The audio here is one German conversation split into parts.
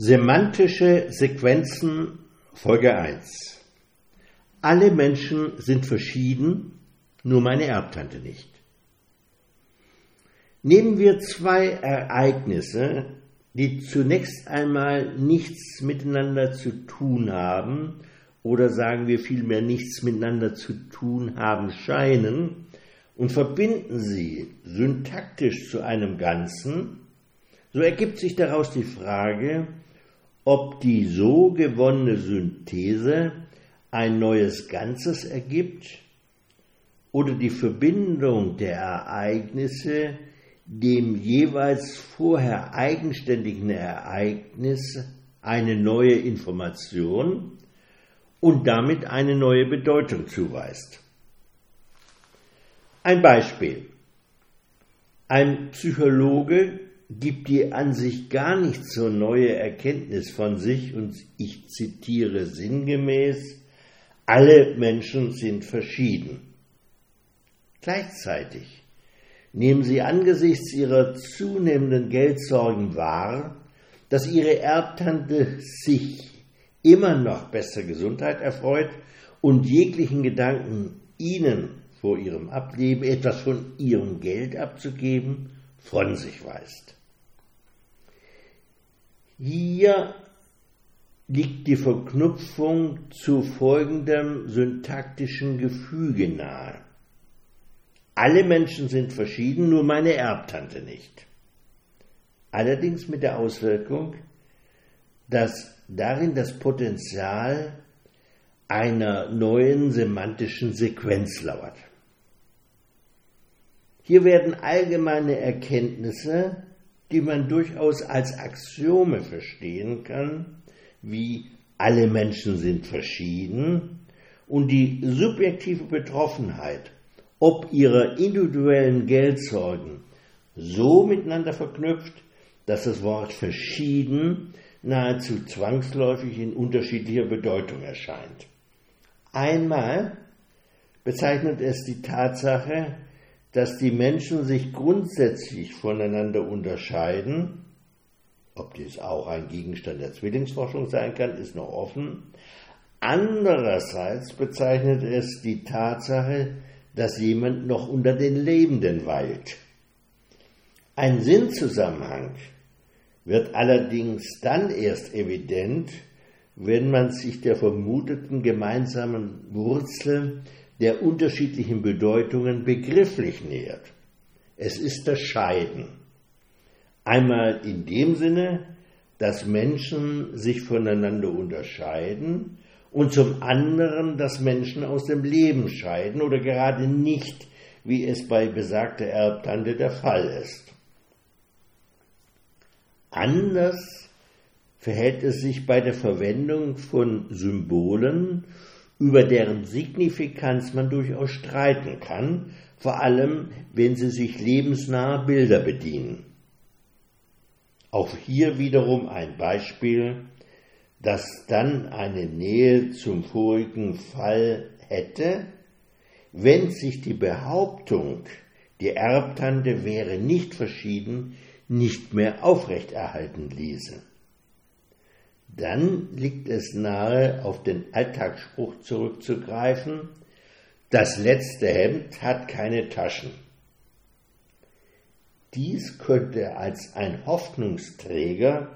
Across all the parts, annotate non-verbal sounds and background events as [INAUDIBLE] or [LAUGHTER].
Semantische Sequenzen Folge 1 Alle Menschen sind verschieden, nur meine Erbtante nicht. Nehmen wir zwei Ereignisse, die zunächst einmal nichts miteinander zu tun haben oder sagen wir vielmehr nichts miteinander zu tun haben scheinen und verbinden sie syntaktisch zu einem Ganzen, so ergibt sich daraus die Frage, ob die so gewonnene Synthese ein neues Ganzes ergibt oder die Verbindung der Ereignisse dem jeweils vorher eigenständigen Ereignis eine neue Information und damit eine neue Bedeutung zuweist. Ein Beispiel. Ein Psychologe gibt die an sich gar nicht so neue Erkenntnis von sich und ich zitiere sinngemäß, alle Menschen sind verschieden. Gleichzeitig nehmen sie angesichts ihrer zunehmenden Geldsorgen wahr, dass ihre Erbtante sich immer noch bester Gesundheit erfreut und jeglichen Gedanken, ihnen vor ihrem Ableben etwas von ihrem Geld abzugeben, von sich weist. Hier liegt die Verknüpfung zu folgendem syntaktischen Gefüge nahe. Alle Menschen sind verschieden, nur meine Erbtante nicht. Allerdings mit der Auswirkung, dass darin das Potenzial einer neuen semantischen Sequenz lauert. Hier werden allgemeine Erkenntnisse die man durchaus als Axiome verstehen kann, wie alle Menschen sind verschieden und die subjektive Betroffenheit ob ihrer individuellen Geldsorgen so miteinander verknüpft, dass das Wort verschieden nahezu zwangsläufig in unterschiedlicher Bedeutung erscheint. Einmal bezeichnet es die Tatsache, dass die Menschen sich grundsätzlich voneinander unterscheiden, ob dies auch ein Gegenstand der Zwillingsforschung sein kann, ist noch offen. Andererseits bezeichnet es die Tatsache, dass jemand noch unter den Lebenden weilt. Ein Sinnzusammenhang wird allerdings dann erst evident, wenn man sich der vermuteten gemeinsamen Wurzel der unterschiedlichen Bedeutungen begrifflich nähert. Es ist das Scheiden. Einmal in dem Sinne, dass Menschen sich voneinander unterscheiden und zum anderen, dass Menschen aus dem Leben scheiden oder gerade nicht, wie es bei besagter Erbtante der Fall ist. Anders verhält es sich bei der Verwendung von Symbolen über deren Signifikanz man durchaus streiten kann, vor allem wenn sie sich lebensnahe Bilder bedienen. Auch hier wiederum ein Beispiel, das dann eine Nähe zum vorigen Fall hätte, wenn sich die Behauptung, die Erbtante wäre nicht verschieden, nicht mehr aufrechterhalten ließe dann liegt es nahe, auf den Alltagsspruch zurückzugreifen, das letzte Hemd hat keine Taschen. Dies könnte als ein Hoffnungsträger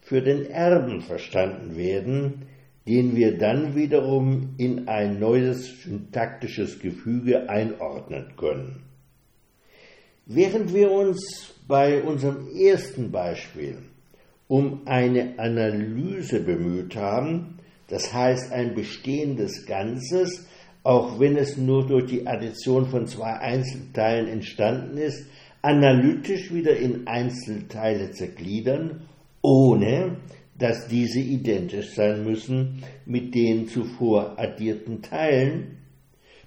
für den Erben verstanden werden, den wir dann wiederum in ein neues syntaktisches Gefüge einordnen können. Während wir uns bei unserem ersten Beispiel um eine Analyse bemüht haben, das heißt ein bestehendes Ganzes, auch wenn es nur durch die Addition von zwei Einzelteilen entstanden ist, analytisch wieder in Einzelteile zergliedern, ohne dass diese identisch sein müssen mit den zuvor addierten Teilen,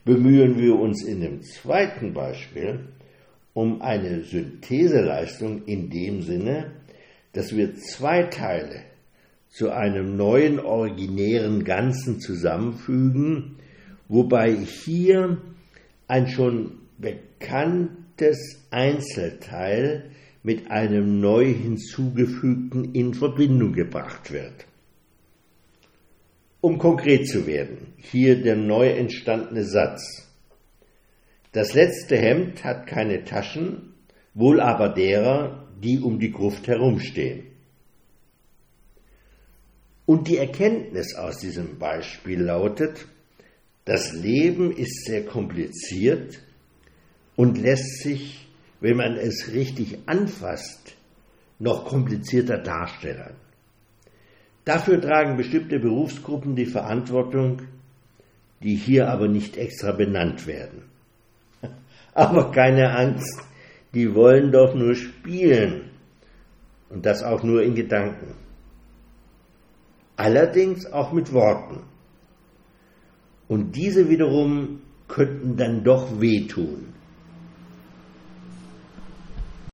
bemühen wir uns in dem zweiten Beispiel um eine Syntheseleistung in dem Sinne, dass wir zwei Teile zu einem neuen originären Ganzen zusammenfügen, wobei hier ein schon bekanntes Einzelteil mit einem neu hinzugefügten in Verbindung gebracht wird. Um konkret zu werden, hier der neu entstandene Satz. Das letzte Hemd hat keine Taschen, wohl aber derer, die um die Gruft herumstehen. Und die Erkenntnis aus diesem Beispiel lautet, das Leben ist sehr kompliziert und lässt sich, wenn man es richtig anfasst, noch komplizierter darstellen. Dafür tragen bestimmte Berufsgruppen die Verantwortung, die hier aber nicht extra benannt werden. [LAUGHS] Aber keine Angst, die wollen doch nur spielen und das auch nur in Gedanken. Allerdings auch mit Worten. Und diese wiederum könnten dann doch wehtun.